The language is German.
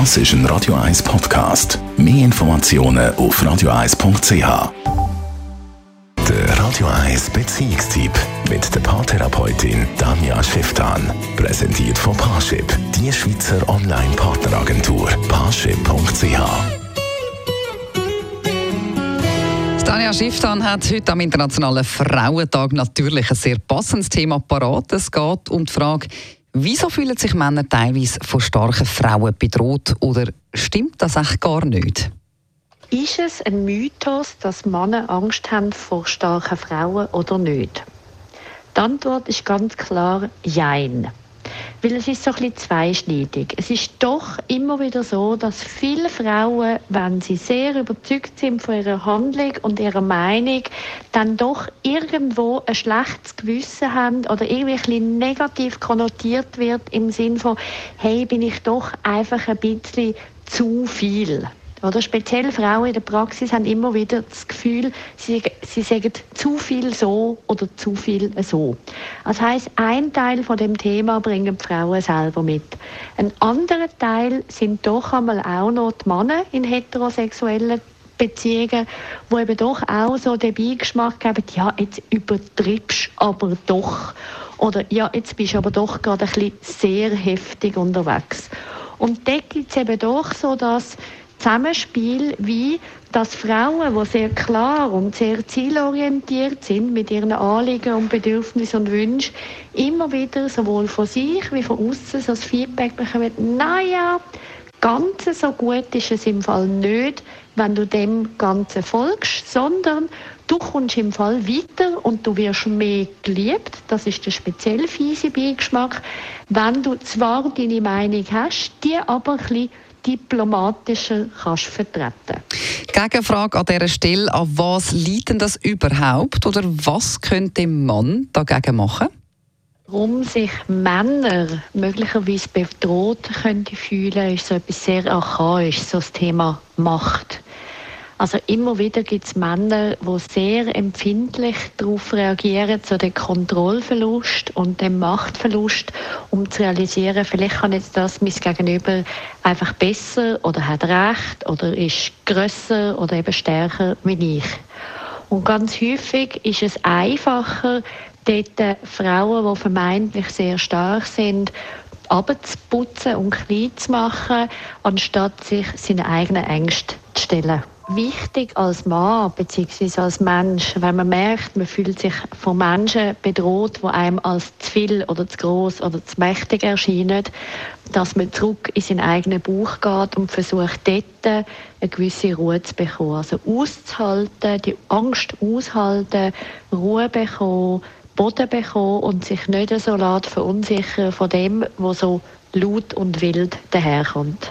Das ist ein Radio 1 Podcast. Mehr Informationen auf radio1.ch. Der Radio 1 Beziehungstyp mit der Paartherapeutin Danja Schifftan. Präsentiert von Paarship, die Schweizer Online-Partneragentur. Paarship.ch. Tanja Schifftan hat heute am Internationalen Frauentag natürlich ein sehr passendes Thema parat. Es geht um die Frage, wieso fühlen sich Männer teilweise von starken Frauen bedroht oder stimmt das echt gar nicht? Ist es ein Mythos, dass Männer Angst haben vor starken Frauen oder nicht? Die Antwort ist ganz klar Jein. Weil es ist so ein zweischneidig. Es ist doch immer wieder so, dass viele Frauen, wenn sie sehr überzeugt sind von ihrer Handlung und ihrer Meinung, dann doch irgendwo ein schlechtes Gewissen haben oder irgendwie ein negativ konnotiert wird im Sinn von, hey, bin ich doch einfach ein bisschen zu viel. Oder speziell Frauen in der Praxis haben immer wieder das Gefühl, sie, sie sagen zu viel so oder zu viel so. Das heißt, ein Teil von dem Thema bringen die Frauen selber mit. Ein anderer Teil sind doch einmal auch noch die Männer in heterosexuellen Beziehungen, wo eben doch auch so den Beigeschmack geben, ja, jetzt übertreibst aber doch. Oder ja, jetzt bist du aber doch gerade ein bisschen sehr heftig unterwegs. Und da gibt es eben doch so, dass Zusammenspiel, wie dass Frauen, die sehr klar und sehr zielorientiert sind mit ihren Anliegen und Bedürfnissen und Wünschen, immer wieder sowohl von sich wie von außen so das Feedback bekommen, naja, ganz so gut ist es im Fall nicht, wenn du dem Ganzen folgst, sondern du kommst im Fall weiter und du wirst mehr geliebt. Das ist der speziell fiese Beigeschmack. Wenn du zwar deine Meinung hast, die aber ein bisschen diplomatischer kannst vertreten. Gegenfrage an dieser Stelle, an was liegt denn das überhaupt oder was könnte ein Mann dagegen machen? Warum sich Männer möglicherweise bedroht könnte fühlen, ist so etwas sehr archaisch, so das Thema Macht. Also immer wieder gibt es Männer, die sehr empfindlich darauf reagieren, zu dem Kontrollverlust und dem Machtverlust, um zu realisieren, vielleicht kann jetzt das mein Gegenüber einfach besser oder hat recht oder ist grösser oder eben stärker wie ich. Und ganz häufig ist es einfacher, dort Frauen, die vermeintlich sehr stark sind, abzuputzen und klein zu machen, anstatt sich seine eigenen Ängste zu stellen wichtig als Mann bzw. als Mensch, wenn man merkt, man fühlt sich von Menschen bedroht, die einem als zu viel oder zu groß oder zu mächtig erscheinen, dass man zurück in seinen eigenen Bauch geht und versucht, dort eine gewisse Ruhe zu bekommen. Also auszuhalten, die Angst aushalten, Ruhe bekommen, Boden bekommen und sich nicht so laut verunsichern von dem, was so laut und wild daherkommt.